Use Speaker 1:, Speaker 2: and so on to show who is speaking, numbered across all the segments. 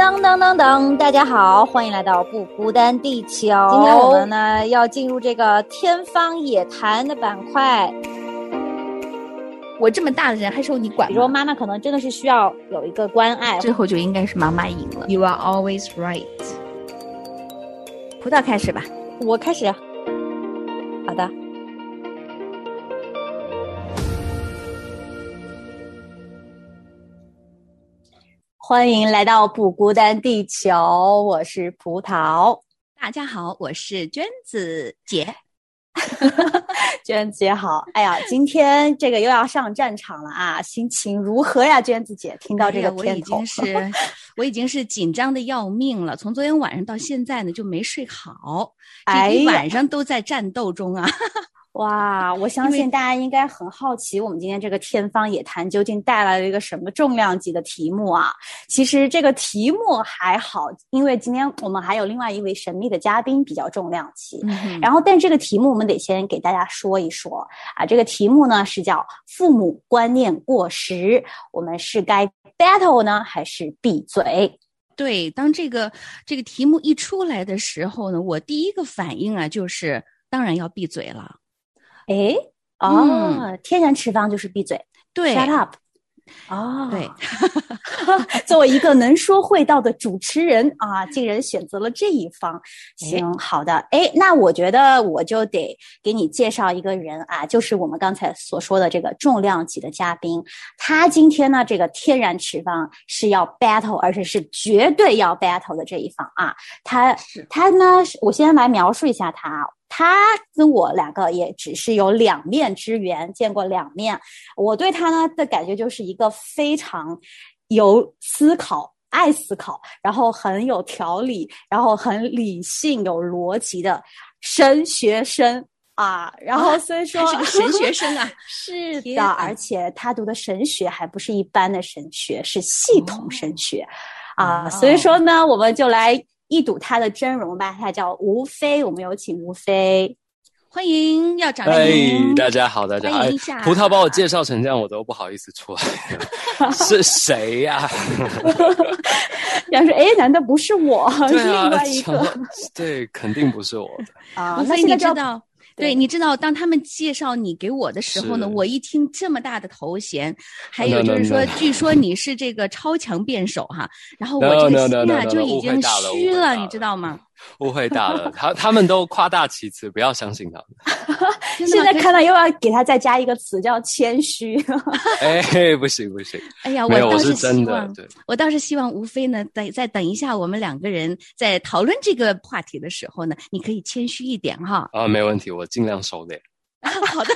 Speaker 1: 当当当当！大家好，欢迎来到不孤单地球。今天我们呢要进入这个天方夜谭的板块。
Speaker 2: 我这么大的人还受你管？
Speaker 1: 比如说妈妈可能真的是需要有一个关爱，
Speaker 2: 最后就应该是妈妈赢了。
Speaker 3: You are always right。
Speaker 2: 葡萄开始吧，
Speaker 1: 我开始。好的。欢迎来到不孤单地球，我是葡萄。
Speaker 2: 大家好，我是娟子姐。
Speaker 1: 娟子姐好，哎呀，今天这个又要上战场了啊，心情如何呀？娟子姐，听到这个片
Speaker 2: 头，我已经是 我已经是紧张的要命了。从昨天晚上到现在呢，就没睡好，一晚上都在战斗中啊。
Speaker 1: 哇，我相信大家应该很好奇，我们今天这个天方夜谭究竟带来了一个什么重量级的题目啊？其实这个题目还好，因为今天我们还有另外一位神秘的嘉宾比较重量级。然后，但这个题目我们得先给大家说一说啊。这个题目呢是叫“父母观念过时”，我们是该 battle 呢，还是闭嘴？
Speaker 2: 对，当这个这个题目一出来的时候呢，我第一个反应啊，就是当然要闭嘴了。
Speaker 1: 哎，哦，天然持方就是闭嘴，
Speaker 2: 对
Speaker 1: ，shut up。哦，
Speaker 2: 对，
Speaker 1: 作为一个能说会道的主持人啊，竟然选择了这一方。行，好的，哎，那我觉得我就得给你介绍一个人啊，就是我们刚才所说的这个重量级的嘉宾。他今天呢，这个天然持方是要 battle，而且是绝对要 battle 的这一方啊。他他呢，我先来描述一下他。他跟我两个也只是有两面之缘，见过两面。我对他呢的感觉就是一个非常有思考、爱思考，然后很有条理，然后很理性、有逻辑的神学生啊。然后所以说
Speaker 2: 是个神学生啊，
Speaker 1: 是的，而且他读的神学还不是一般的神学，是系统神学啊。所以说呢，我们就来。一睹他的真容吧，他叫吴飞，我们有请吴飞，
Speaker 2: 欢迎，要掌
Speaker 4: 声！大家好，大家
Speaker 2: 好，
Speaker 4: 葡萄把我介绍成这样，我都不好意思出来，是谁呀？
Speaker 1: 要说，哎，难道不是我？是另外一个？
Speaker 4: 对，肯定不是我的
Speaker 1: 啊。
Speaker 2: 那你知道？对，你知道，当他们介绍你给我的时候呢，我一听这么大的头衔，还有就是说，据说你是这个超强辩手哈，然后我这个心啊就已经虚了，你知道吗？
Speaker 4: 误会大了，他他们都夸大其词，不要相信他们。
Speaker 1: 现在看到又要给他再加一个词，叫谦虚。
Speaker 4: 哎，不行不行。
Speaker 2: 哎呀，
Speaker 4: 我
Speaker 2: 倒
Speaker 4: 是
Speaker 2: 希望，
Speaker 4: 对，
Speaker 2: 我倒是希望吴非呢，等再等一下，我们两个人在讨论这个话题的时候呢，你可以谦虚一点哈。
Speaker 4: 啊，没问题，我尽量收敛。
Speaker 2: 好的。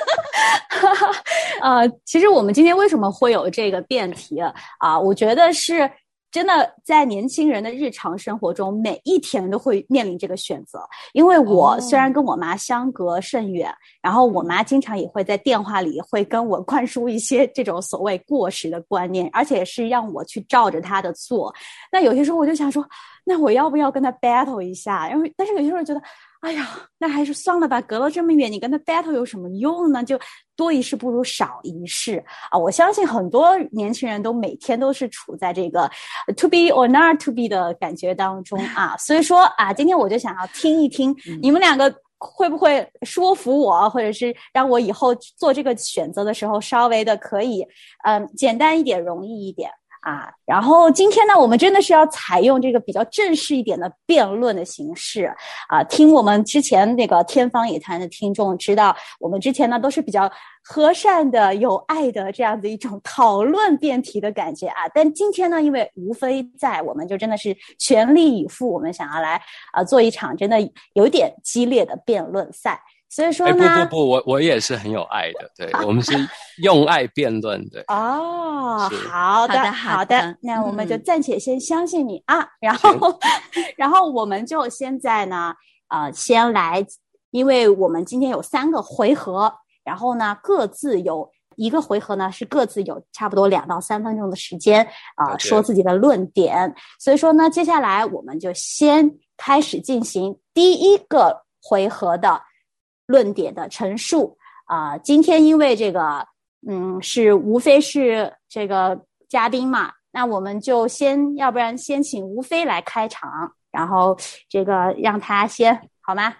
Speaker 1: 呃，其实我们今天为什么会有这个辩题啊？我觉得是。真的在年轻人的日常生活中，每一天都会面临这个选择。因为我虽然跟我妈相隔甚远，然后我妈经常也会在电话里会跟我灌输一些这种所谓过时的观念，而且是让我去照着她的做。那有些时候我就想说，那我要不要跟她 battle 一下？因为但是有些时候觉得。哎呀，那还是算了吧。隔了这么远，你跟他 battle 有什么用呢？就多一事不如少一事啊！我相信很多年轻人都每天都是处在这个 to be or not to be 的感觉当中啊。所以说啊，今天我就想要听一听你们两个会不会说服我，或者是让我以后做这个选择的时候稍微的可以嗯简单一点、容易一点。啊，然后今天呢，我们真的是要采用这个比较正式一点的辩论的形式啊。听我们之前那个天方夜谭的听众知道，我们之前呢都是比较和善的、有爱的这样的一种讨论辩题的感觉啊。但今天呢，因为吴非在，我们就真的是全力以赴，我们想要来啊做一场真的有点激烈的辩论赛。所以说
Speaker 4: 呢，不不不，我我也是很有爱的，对我们是用爱辩论，对。
Speaker 1: 哦，好的好的，那我们就暂且先相信你啊，然后 然后我们就现在呢，呃，先来，因为我们今天有三个回合，然后呢，各自有一个回合呢是各自有差不多两到三分钟的时间啊，说自己的论点。所以说呢，接下来我们就先开始进行第一个回合的。论点的陈述啊，今天因为这个，嗯，是无非是这个嘉宾嘛，那我们就先，要不然先请吴飞来开场，然后这个让他先好吗？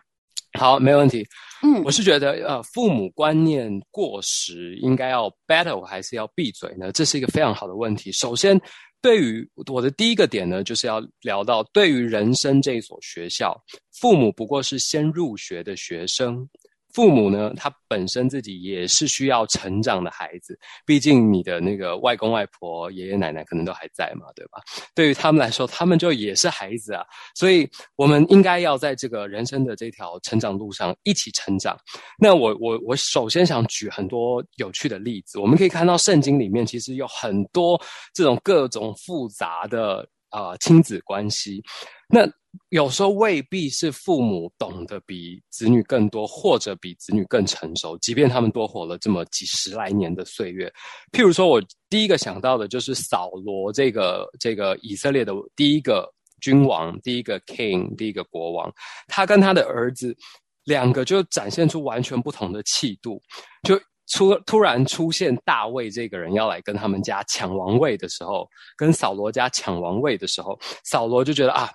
Speaker 4: 好，没问题。
Speaker 1: 嗯，
Speaker 4: 我是觉得，呃，父母观念过时，应该要 battle 还是要闭嘴呢？这是一个非常好的问题。首先，对于我的第一个点呢，就是要聊到对于人生这一所学校，父母不过是先入学的学生。父母呢，他本身自己也是需要成长的孩子，毕竟你的那个外公外婆、爷爷奶奶可能都还在嘛，对吧？对于他们来说，他们就也是孩子啊，所以我们应该要在这个人生的这条成长路上一起成长。那我我我首先想举很多有趣的例子，我们可以看到圣经里面其实有很多这种各种复杂的啊亲子关系，那。有时候未必是父母懂得比子女更多，或者比子女更成熟，即便他们多活了这么几十来年的岁月。譬如说，我第一个想到的就是扫罗这个这个以色列的第一个君王，第一个 king，第一个国王，他跟他的儿子两个就展现出完全不同的气度。就出突然出现大卫这个人要来跟他们家抢王位的时候，跟扫罗家抢王位的时候，扫罗就觉得啊。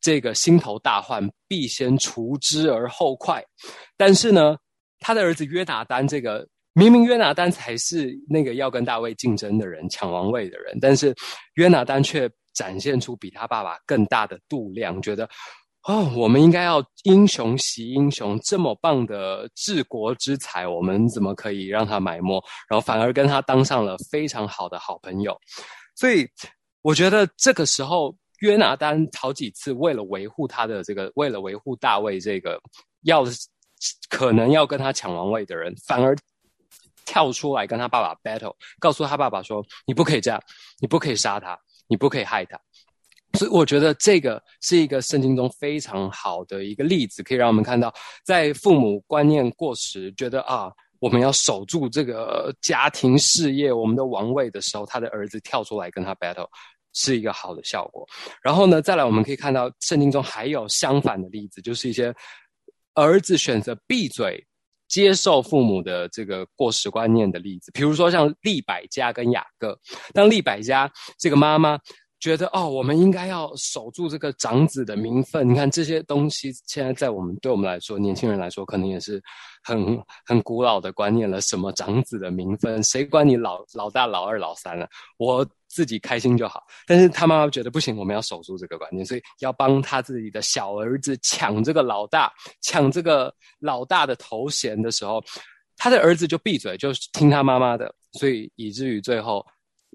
Speaker 4: 这个心头大患，必先除之而后快。但是呢，他的儿子约拿丹，这个明明约拿丹才是那个要跟大卫竞争的人、抢王位的人，但是约拿丹却展现出比他爸爸更大的度量，觉得哦，我们应该要英雄惜英雄，这么棒的治国之才，我们怎么可以让他埋没？然后反而跟他当上了非常好的好朋友。所以我觉得这个时候。约拿丹好几次为了维护他的这个，为了维护大卫这个要可能要跟他抢王位的人，反而跳出来跟他爸爸 battle，告诉他爸爸说：“你不可以这样，你不可以杀他，你不可以害他。”所以我觉得这个是一个圣经中非常好的一个例子，可以让我们看到，在父母观念过时，觉得啊我们要守住这个家庭事业、我们的王位的时候，他的儿子跳出来跟他 battle。是一个好的效果。然后呢，再来我们可以看到圣经中还有相反的例子，就是一些儿子选择闭嘴接受父母的这个过时观念的例子。比如说像利百加跟雅各，当利百加这个妈妈觉得哦，我们应该要守住这个长子的名分。你看这些东西，现在在我们对我们来说，年轻人来说，可能也是很很古老的观念了。什么长子的名分？谁管你老老大、老二、老三了？我。自己开心就好，但是他妈妈觉得不行，我们要守住这个观念，所以要帮他自己的小儿子抢这个老大，抢这个老大的头衔的时候，他的儿子就闭嘴，就听他妈妈的，所以以至于最后，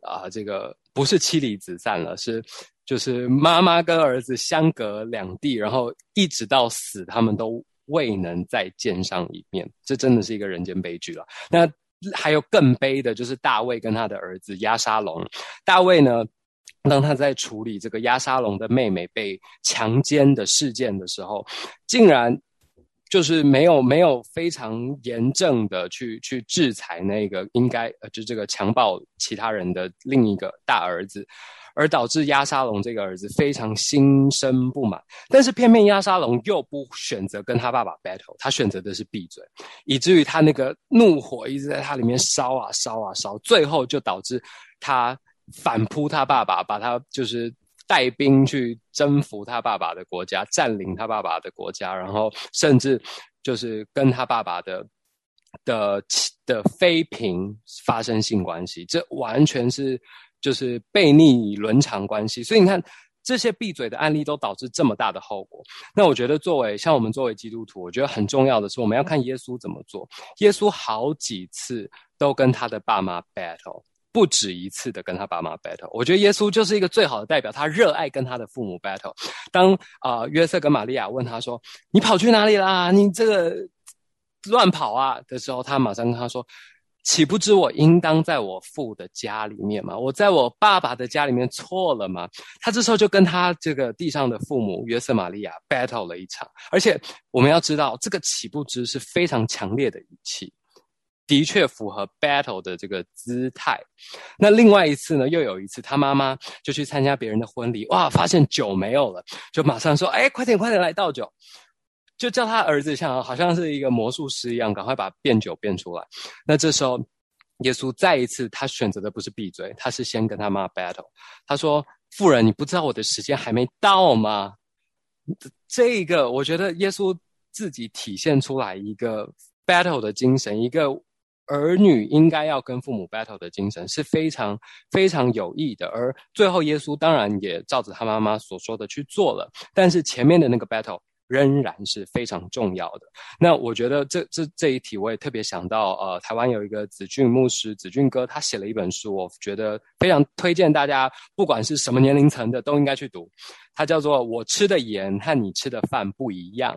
Speaker 4: 啊，这个不是妻离子散了，是就是妈妈跟儿子相隔两地，然后一直到死，他们都未能再见上一面，这真的是一个人间悲剧了。那。还有更悲的，就是大卫跟他的儿子亚沙龙。大卫呢，当他在处理这个亚沙龙的妹妹被强奸的事件的时候，竟然就是没有没有非常严正的去去制裁那个应该呃，就这个强暴其他人的另一个大儿子。而导致亚沙龙这个儿子非常心生不满，但是偏偏亚沙龙又不选择跟他爸爸 battle，他选择的是闭嘴，以至于他那个怒火一直在他里面烧啊烧啊烧，最后就导致他反扑他爸爸，把他就是带兵去征服他爸爸的国家，占领他爸爸的国家，然后甚至就是跟他爸爸的的的妃嫔发生性关系，这完全是。就是背逆伦常关系，所以你看这些闭嘴的案例都导致这么大的后果。那我觉得，作为像我们作为基督徒，我觉得很重要的是，我们要看耶稣怎么做。耶稣好几次都跟他的爸妈 battle，不止一次的跟他爸妈 battle。我觉得耶稣就是一个最好的代表，他热爱跟他的父母 battle。当啊约瑟跟玛利亚问他说：“你跑去哪里啦？你这个乱跑啊！”的时候，他马上跟他说。岂不知我应当在我父的家里面吗？我在我爸爸的家里面错了吗？他这时候就跟他这个地上的父母约瑟玛利亚 battle 了一场，而且我们要知道，这个岂不知是非常强烈的语气，的确符合 battle 的这个姿态。那另外一次呢，又有一次，他妈妈就去参加别人的婚礼，哇，发现酒没有了，就马上说：“哎，快点快点来倒酒。”就叫他儿子像好像是一个魔术师一样，赶快把变酒变出来。那这时候，耶稣再一次他选择的不是闭嘴，他是先跟他妈 battle。他说：“妇人，你不知道我的时间还没到吗？”这个我觉得耶稣自己体现出来一个 battle 的精神，一个儿女应该要跟父母 battle 的精神是非常非常有益的。而最后耶稣当然也照着他妈妈所说的去做了，但是前面的那个 battle。仍然是非常重要的。那我觉得这这这一题，我也特别想到，呃，台湾有一个子俊牧师，子俊哥，他写了一本书，我觉得非常推荐大家，不管是什么年龄层的，都应该去读。它叫做《我吃的盐和你吃的饭不一样》，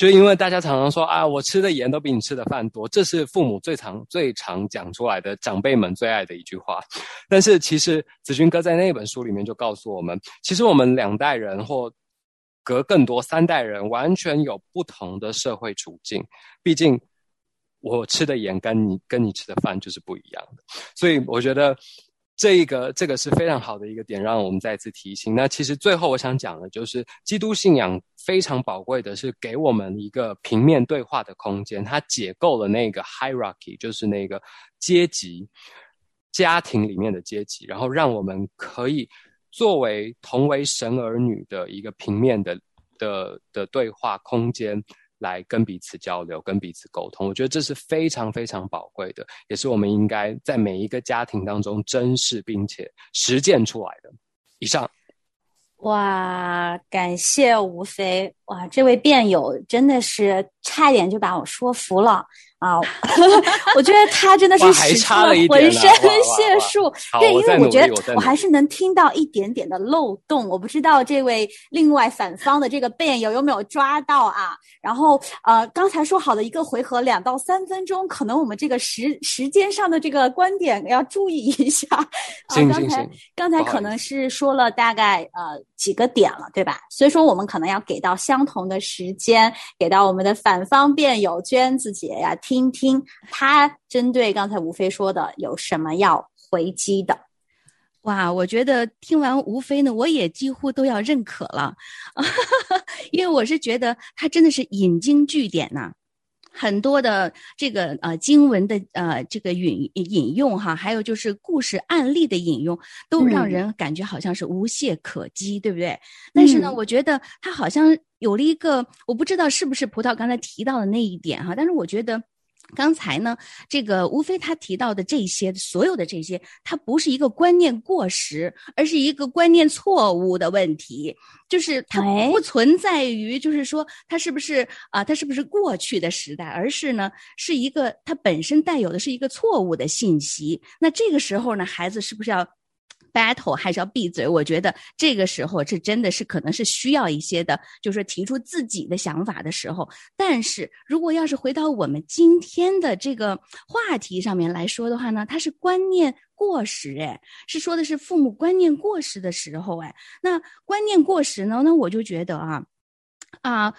Speaker 4: 就因为大家常常说啊，我吃的盐都比你吃的饭多，这是父母最常最常讲出来的，长辈们最爱的一句话。但是其实子俊哥在那本书里面就告诉我们，其实我们两代人或隔更多三代人，完全有不同的社会处境。毕竟我吃的盐跟你跟你吃的饭就是不一样的，所以我觉得这一个这个是非常好的一个点，让我们再次提醒。那其实最后我想讲的，就是基督信仰非常宝贵的是给我们一个平面对话的空间，它解构了那个 hierarchy，就是那个阶级家庭里面的阶级，然后让我们可以。作为同为神儿女的一个平面的的的对话空间，来跟彼此交流、跟彼此沟通，我觉得这是非常非常宝贵的，也是我们应该在每一个家庭当中珍视并且实践出来的。以上，
Speaker 1: 哇，感谢吴飞，哇，这位辩友真的是差一点就把我说服了。啊，我觉得他真的是使出了浑身解数。对，因为我觉得我还是能听到一点点的漏洞。我不知道这位另外反方的这个辩友有没有抓到啊？然后呃，刚才说好的一个回合两到三分钟，可能我们这个时时间上的这个观点要注意一下。
Speaker 4: 行行行，
Speaker 1: 刚才可能是说了大概呃几个点了，对吧？所以说我们可能要给到相相同的时间，给到我们的反方辩友娟子姐呀。听听她针对刚才吴飞说的有什么要回击的？
Speaker 2: 哇，我觉得听完吴飞呢，我也几乎都要认可了，因为我是觉得他真的是引经据典呐。很多的这个呃经文的呃这个引引用哈，还有就是故事案例的引用，都让人感觉好像是无懈可击，对不对？但是呢，我觉得他好像有了一个，我不知道是不是葡萄刚才提到的那一点哈，但是我觉得。刚才呢，这个无非他提到的这些，所有的这些，它不是一个观念过时，而是一个观念错误的问题。就是它不存在于，就是说它是不是啊，它是不是过去的时代，而是呢，是一个它本身带有的是一个错误的信息。那这个时候呢，孩子是不是要？battle 还是要闭嘴，我觉得这个时候这真的是可能是需要一些的，就是提出自己的想法的时候。但是如果要是回到我们今天的这个话题上面来说的话呢，它是观念过时，哎，是说的是父母观念过时的时候，哎，那观念过时呢，那我就觉得啊，啊。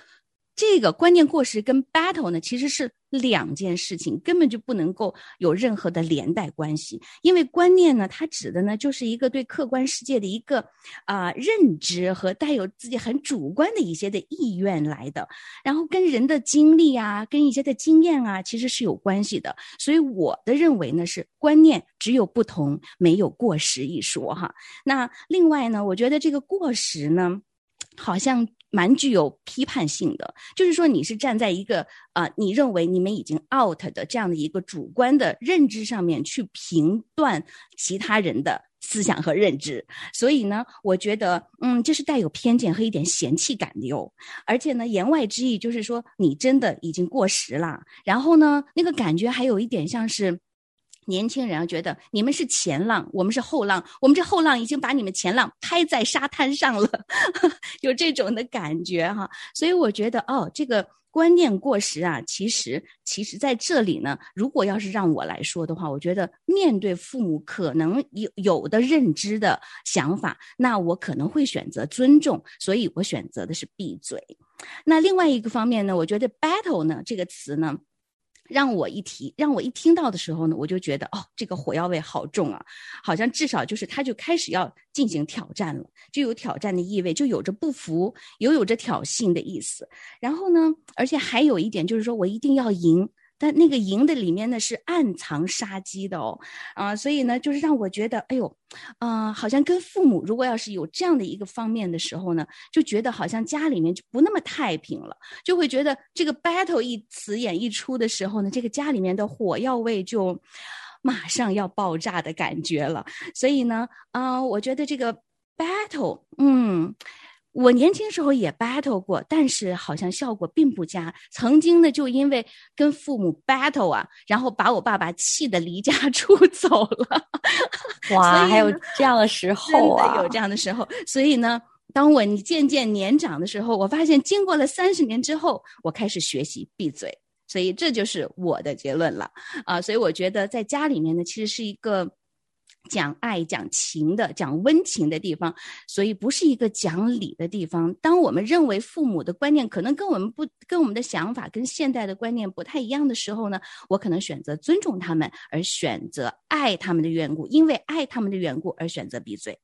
Speaker 2: 这个观念过时跟 battle 呢，其实是两件事情，根本就不能够有任何的连带关系。因为观念呢，它指的呢就是一个对客观世界的一个啊认知和带有自己很主观的一些的意愿来的，然后跟人的经历啊，跟一些的经验啊，其实是有关系的。所以我的认为呢，是观念只有不同，没有过时一说哈。那另外呢，我觉得这个过时呢，好像。蛮具有批判性的，就是说你是站在一个啊，你认为你们已经 out 的这样的一个主观的认知上面去评断其他人的思想和认知，所以呢，我觉得嗯，这是带有偏见和一点嫌弃感的哟。而且呢，言外之意就是说你真的已经过时了，然后呢，那个感觉还有一点像是。年轻人觉得你们是前浪，我们是后浪，我们这后浪已经把你们前浪拍在沙滩上了，有这种的感觉哈。所以我觉得哦，这个观念过时啊，其实其实在这里呢，如果要是让我来说的话，我觉得面对父母可能有有的认知的想法，那我可能会选择尊重，所以我选择的是闭嘴。那另外一个方面呢，我觉得 battle 呢这个词呢。让我一提，让我一听到的时候呢，我就觉得哦，这个火药味好重啊，好像至少就是他就开始要进行挑战了，就有挑战的意味，就有着不服，又有着挑衅的意思。然后呢，而且还有一点就是说我一定要赢，但那个营的里面呢是暗藏杀机的哦，啊，所以呢，就是让我觉得，哎呦，啊，好像跟父母如果要是有这样的一个方面的时候呢，就觉得好像家里面就不那么太平了，就会觉得这个 battle 一词演一出的时候呢，这个家里面的火药味就马上要爆炸的感觉了。所以呢，啊，我觉得这个 battle，嗯。我年轻时候也 battle 过，但是好像效果并不佳。曾经呢，就因为跟父母 battle 啊，然后把我爸爸气得离家 出走了。
Speaker 1: 哇，还有这样的时 候
Speaker 2: 啊！真的有这样的时候。所以呢，当我渐渐年长的时候，我发现经过了三十年之后，我开始学习闭嘴。所以这就是我的结论了啊！所以我觉得在家里面呢，其实是一个。讲爱、讲情的、讲温情的地方，所以不是一个讲理的地方。当我们认为父母的观念可能跟我们不、跟我们的想法跟现代的观念不太一样的时候呢，我可能选择尊重他们，而选择爱他们的缘故，因为爱他们的缘故而选择闭嘴。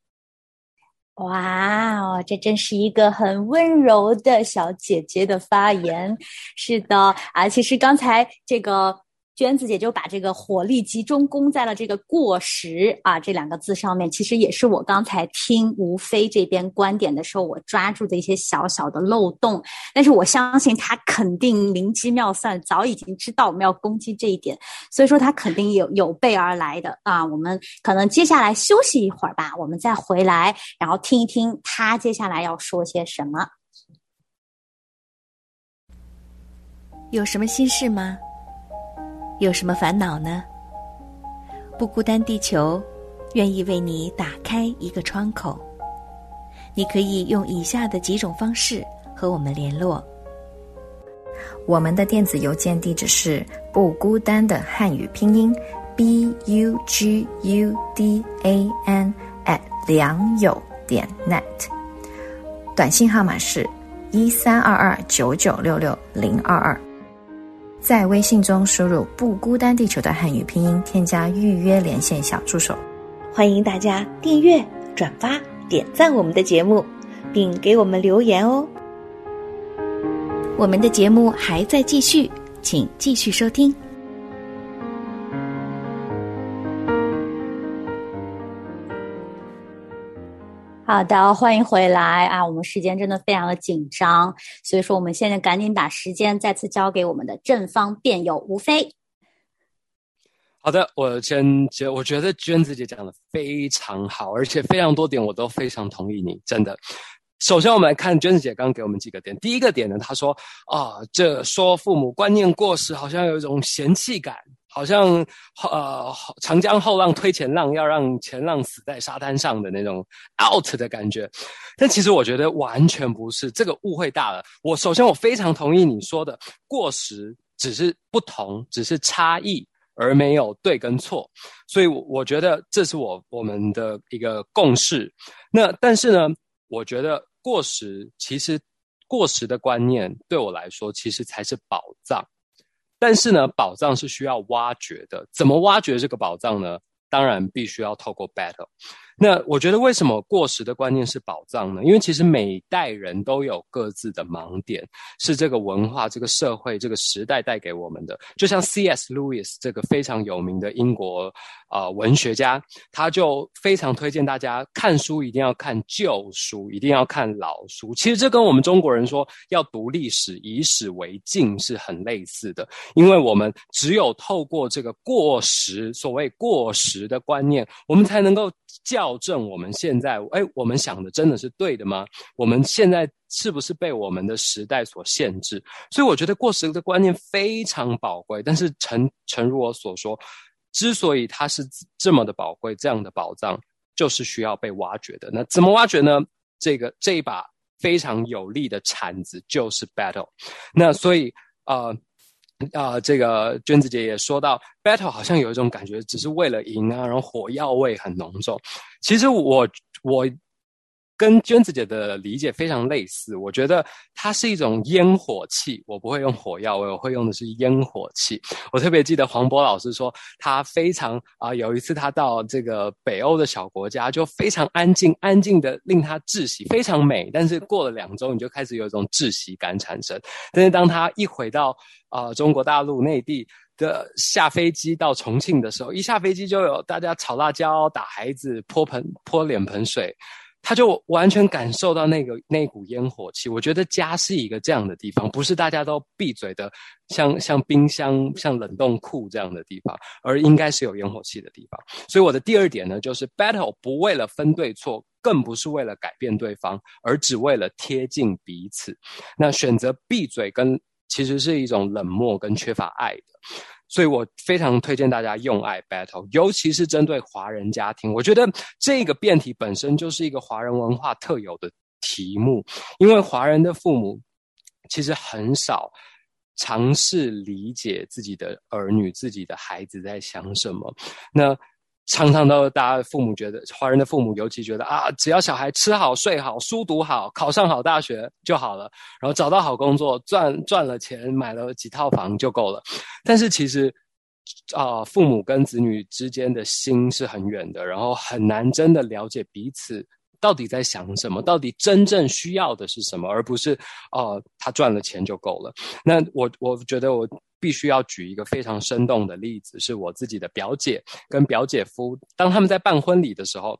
Speaker 1: 哇哦，这真是一个很温柔的小姐姐的发言。是的啊，其实刚才这个。娟子姐就把这个火力集中攻在了这个“过时”啊这两个字上面，其实也是我刚才听吴飞这边观点的时候，我抓住的一些小小的漏洞。但是我相信他肯定灵机妙算，早已经知道我们要攻击这一点，所以说他肯定有有备而来的啊。我们可能接下来休息一会儿吧，我们再回来，然后听一听他接下来要说些什么。
Speaker 3: 有什么心事吗？有什么烦恼呢？不孤单，地球愿意为你打开一个窗口。你可以用以下的几种方式和我们联络。
Speaker 5: 我们的电子邮件地址是不孤单的汉语拼音 b u g u d a n at 良友点 net。短信号码是一三二二九九六六零二二。在微信中输入“不孤单地球”的汉语拼音，添加预约连线小助手。
Speaker 3: 欢迎大家订阅、转发、点赞我们的节目，并给我们留言哦。我们的节目还在继续，请继续收听。
Speaker 1: 好的，欢迎回来啊！我们时间真的非常的紧张，所以说我们现在赶紧把时间再次交给我们的正方辩友吴飞。
Speaker 4: 好的，我先觉我觉得娟子姐讲的非常好，而且非常多点我都非常同意你，真的。首先我们来看娟子姐刚给我们几个点，第一个点呢，她说啊，这说父母观念过时，好像有一种嫌弃感。好像呃，长江后浪推前浪，要让前浪死在沙滩上的那种 out 的感觉，但其实我觉得完全不是，这个误会大了。我首先我非常同意你说的，过时只是不同，只是差异，而没有对跟错。所以我觉得这是我我们的一个共识。那但是呢，我觉得过时其实过时的观念对我来说，其实才是宝藏。但是呢，宝藏是需要挖掘的。怎么挖掘这个宝藏呢？当然必须要透过 battle。那我觉得为什么过时的观念是宝藏呢？因为其实每代人都有各自的盲点，是这个文化、这个社会、这个时代带给我们的。就像 C.S. Lewis 这个非常有名的英国啊文学家，他就非常推荐大家看书一定要看旧书，一定要看老书。其实这跟我们中国人说要读历史、以史为镜是很类似的，因为我们只有透过这个过时，所谓过时的观念，我们才能够。校正我们现在，哎，我们想的真的是对的吗？我们现在是不是被我们的时代所限制？所以我觉得过时的观念非常宝贵。但是诚诚如我所说，之所以它是这么的宝贵，这样的宝藏就是需要被挖掘的。那怎么挖掘呢？这个这一把非常有力的铲子就是 battle。那所以啊。这个娟子姐也说到，battle 好像有一种感觉，只是为了赢啊，然后火药味很浓重。其实我我。跟娟子姐的理解非常类似，我觉得它是一种烟火气。我不会用火药，我会用的是烟火气。我特别记得黄渤老师说，他非常啊，有一次他到这个北欧的小国家，就非常安静，安静的令他窒息，非常美。但是过了两周，你就开始有一种窒息感产生。但是当他一回到啊中国大陆内地，的下飞机到重庆的时候，一下飞机就有大家炒辣椒、打孩子、泼盆泼脸盆水。他就完全感受到那个那股烟火气。我觉得家是一个这样的地方，不是大家都闭嘴的，像像冰箱、像冷冻库这样的地方，而应该是有烟火气的地方。所以我的第二点呢，就是 battle 不为了分对错，更不是为了改变对方，而只为了贴近彼此。那选择闭嘴，跟其实是一种冷漠跟缺乏爱的。所以我非常推荐大家用爱 battle，尤其是针对华人家庭。我觉得这个辩题本身就是一个华人文化特有的题目，因为华人的父母其实很少尝试理解自己的儿女、自己的孩子在想什么。那常常都大家父母觉得，华人的父母尤其觉得啊，只要小孩吃好、睡好、书读好、考上好大学就好了，然后找到好工作、赚赚了钱、买了几套房就够了。但是其实，啊，父母跟子女之间的心是很远的，然后很难真的了解彼此到底在想什么，到底真正需要的是什么，而不是哦，他赚了钱就够了。那我我觉得我。必须要举一个非常生动的例子，是我自己的表姐跟表姐夫，当他们在办婚礼的时候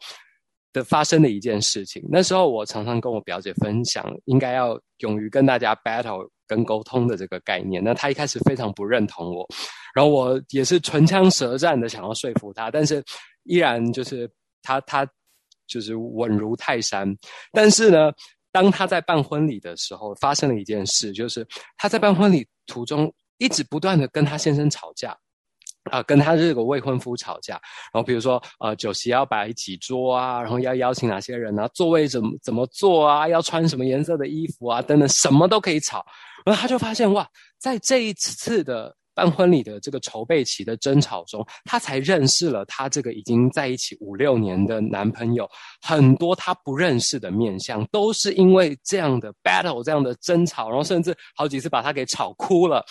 Speaker 4: 的发生的一件事情。那时候我常常跟我表姐分享，应该要勇于跟大家 battle 跟沟通的这个概念。那她一开始非常不认同我，然后我也是唇枪舌战的想要说服她，但是依然就是她她就是稳如泰山。但是呢，当她在办婚礼的时候，发生了一件事，就是她在办婚礼途中。一直不断的跟他先生吵架，啊，跟他这个未婚夫吵架。然后比如说，呃，酒席要摆几桌啊，然后要邀请哪些人啊，座位怎么怎么坐啊，要穿什么颜色的衣服啊，等等，什么都可以吵。然后他就发现，哇，在这一次的办婚礼的这个筹备期的争吵中，他才认识了他这个已经在一起五六年的男朋友，很多他不认识的面相，都是因为这样的 battle，这样的争吵，然后甚至好几次把他给吵哭了。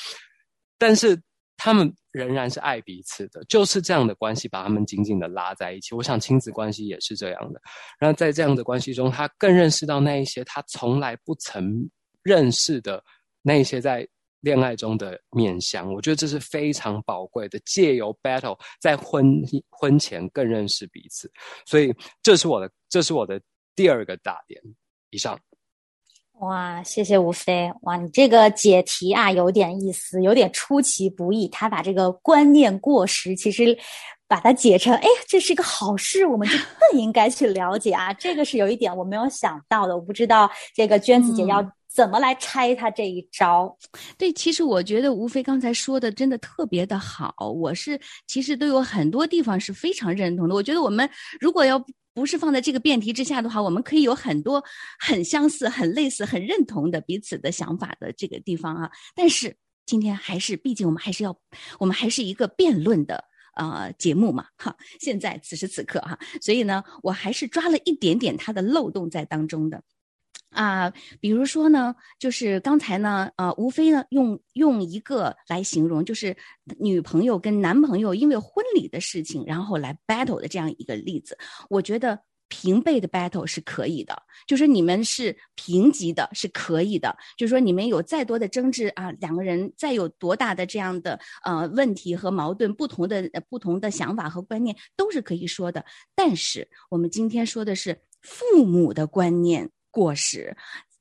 Speaker 4: 但是他们仍然是爱彼此的，就是这样的关系把他们紧紧的拉在一起。我想亲子关系也是这样的。然后在这样的关系中，他更认识到那一些他从来不曾认识的那一些在恋爱中的面相。我觉得这是非常宝贵的，借由 battle 在婚婚前更认识彼此。所以这是我的，这是我的第二个大点。以上。
Speaker 1: 哇，谢谢吴飞！哇，你这个解题啊，有点意思，有点出其不意。他把这个观念过时，其实把它解成，哎，这是一个好事，我们就更应该去了解啊。这个是有一点我没有想到的，我不知道这个娟子姐要怎么来拆他这一招。
Speaker 2: 对，其实我觉得吴飞刚才说的真的特别的好，我是其实都有很多地方是非常认同的。我觉得我们如果要。不是放在这个辩题之下的话，我们可以有很多很相似、很类似、很认同的彼此的想法的这个地方啊。但是今天还是，毕竟我们还是要，我们还是一个辩论的呃节目嘛，哈。现在此时此刻哈，所以呢，我还是抓了一点点它的漏洞在当中的。啊，比如说呢，就是刚才呢，呃，无非呢，用用一个来形容，就是女朋友跟男朋友因为婚礼的事情，然后来 battle 的这样一个例子。我觉得平辈的 battle 是可以的，就是你们是平级的，是可以的。就是说你们有再多的争执啊，两个人再有多大的这样的呃问题和矛盾，不同的不同的想法和观念都是可以说的。但是我们今天说的是父母的观念。过时，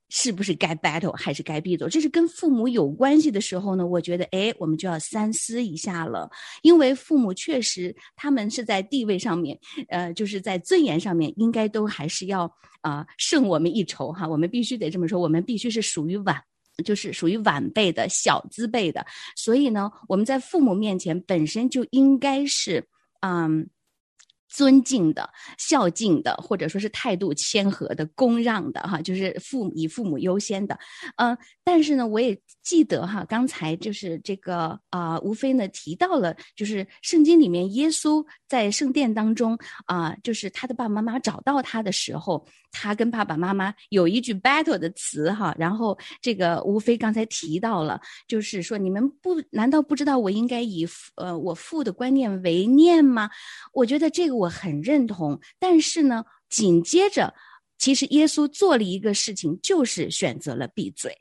Speaker 2: 是不是该 battle 还是该闭嘴？这是跟父母有关系的时候呢？我觉得，哎，我们就要三思一下了。因为父母确实，他们是在地位上面，呃，就是在尊严上面，应该都还是要啊胜我们一筹哈。我们必须得这么说，我们必须是属于晚，就是属于晚辈的小资辈的。所以呢，我们在父母面前本身就应该是，嗯。尊敬的、孝敬的，或者说是态度谦和的、恭让的，哈，就是父以父母优先的，嗯。但是呢，我也记得哈，刚才就是这个啊，吴非呢提到了，就是圣经里面耶稣在圣殿当中啊，就是他的爸爸妈妈找到他的时候，他跟爸爸妈妈有一句 battle 的词哈，然后这个吴非刚才提到了，就是说你们不难道不知道我应该以呃我父的观念为念吗？我觉得这个我很认同，但是呢，紧接着其实耶稣做了一个事情，就是选择了闭嘴。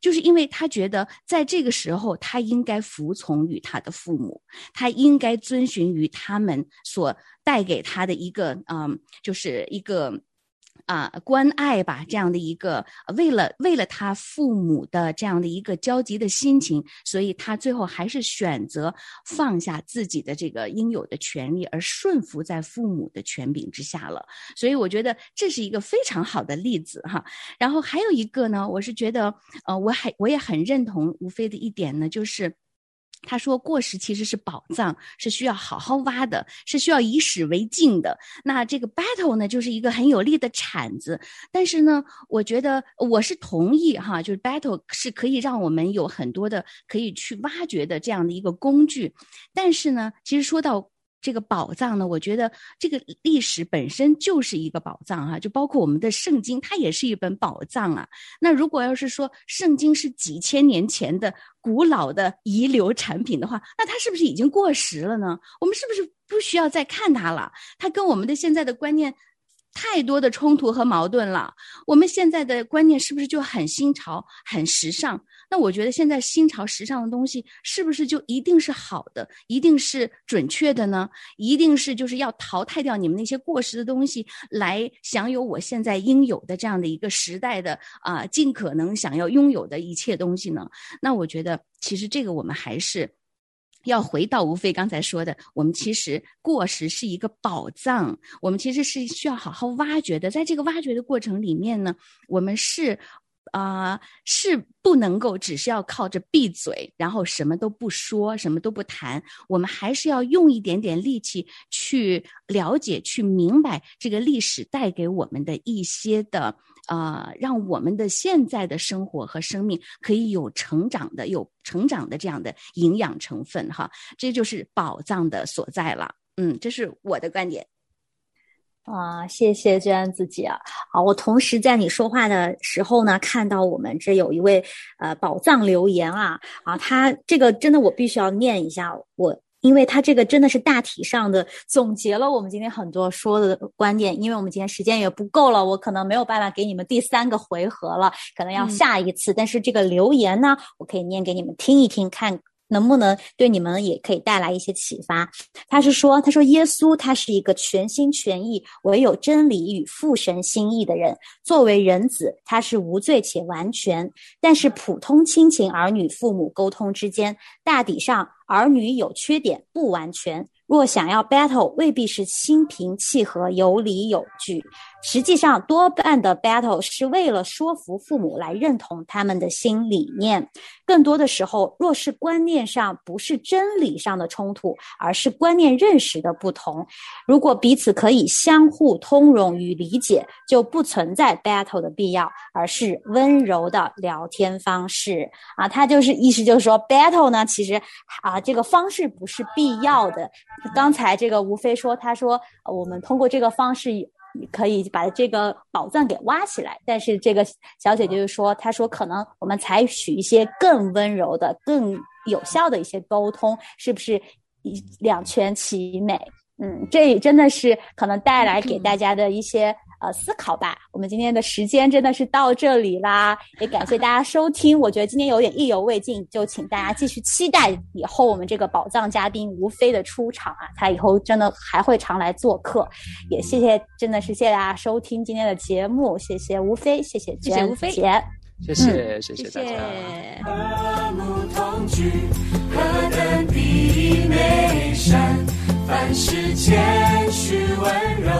Speaker 2: 就是因为他觉得在这个时候，他应该服从于他的父母，他应该遵循于他们所带给他的一个，嗯，就是一个。啊，关爱吧，这样的一个为了为了他父母的这样的一个焦急的心情，所以他最后还是选择放下自己的这个应有的权利，而顺服在父母的权柄之下了。所以我觉得这是一个非常好的例子哈。然后还有一个呢，我是觉得，呃，我还我也很认同吴飞的一点呢，就是。他说：“过时其实是宝藏，是需要好好挖的，是需要以史为镜的。那这个 battle 呢，就是一个很有力的铲子。但是呢，我觉得我是同意哈，就是 battle 是可以让我们有很多的可以去挖掘的这样的一个工具。但是呢，其实说到。”这个宝藏呢，我觉得这个历史本身就是一个宝藏哈，就包括我们的圣经，它也是一本宝藏啊。那如果要是说圣经是几千年前的古老的遗留产品的话，那它是不是已经过时了呢？我们是不是不需要再看它了？它跟我们的现在的观念。太多的冲突和矛盾了。我们现在的观念是不是就很新潮、很时尚？那我觉得现在新潮、时尚的东西是不是就一定是好的、一定是准确的呢？一定是就是要淘汰掉你们那些过时的东西，来享有我现在应有的这样的一个时代的啊，尽可能想要拥有的一切东西呢？那我觉得其实这个我们还是。要回到吴飞刚才说的，我们其实过时是一个宝藏，我们其实是需要好好挖掘的。在这个挖掘的过程里面呢，我们是，啊，是不能够只是要靠着闭嘴，然后什么都不说，什么都不谈。我们还是要用一点点力气去了解、去明白这个历史带给我们的一些的。啊，让我们的现在的生活和生命可以有成长的、有成长的这样的营养成分，哈，这就是宝藏的所在了。嗯，这是我的观点。
Speaker 1: 啊，谢谢娟子姐啊！我同时在你说话的时候呢，看到我们这有一位呃宝藏留言啊啊，他这个真的我必须要念一下我。因为他这个真的是大体上的总结了我们今天很多说的观点，因为我们今天时间也不够了，我可能没有办法给你们第三个回合了，可能要下一次。但是这个留言呢，我可以念给你们听一听，看。能不能对你们也可以带来一些启发？他是说，他说耶稣他是一个全心全意唯有真理与父神心意的人。作为人子，他是无罪且完全。但是普通亲情儿女父母沟通之间，大抵上儿女有缺点，不完全。若想要 battle，未必是心平气和、有理有据。实际上，多半的 battle 是为了说服父母来认同他们的新理念。更多的时候，若是观念上不是真理上的冲突，而是观念认识的不同，如果彼此可以相互通融与理解，就不存在 battle 的必要，而是温柔的聊天方式。啊，他就是意思就是说，battle 呢，其实啊，这个方式不是必要的。刚才这个吴飞说，他说我们通过这个方式可以把这个宝藏给挖起来，但是这个小姐姐就说，她说可能我们采取一些更温柔的、更有效的一些沟通，是不是两全其美？嗯，这真的是可能带来给大家的一些。呃，思考吧。我们今天的时间真的是到这里啦，也感谢大家收听。我觉得今天有点意犹未尽，就请大家继续期待以后我们这个宝藏嘉宾吴飞的出场啊，他以后真的还会常来做客。也谢谢，真的是谢谢大家收听今天的节目，谢谢吴飞，谢谢
Speaker 2: 谢谢吴飞
Speaker 4: 姐，谢谢谢谢大家。凡事谦虚温柔。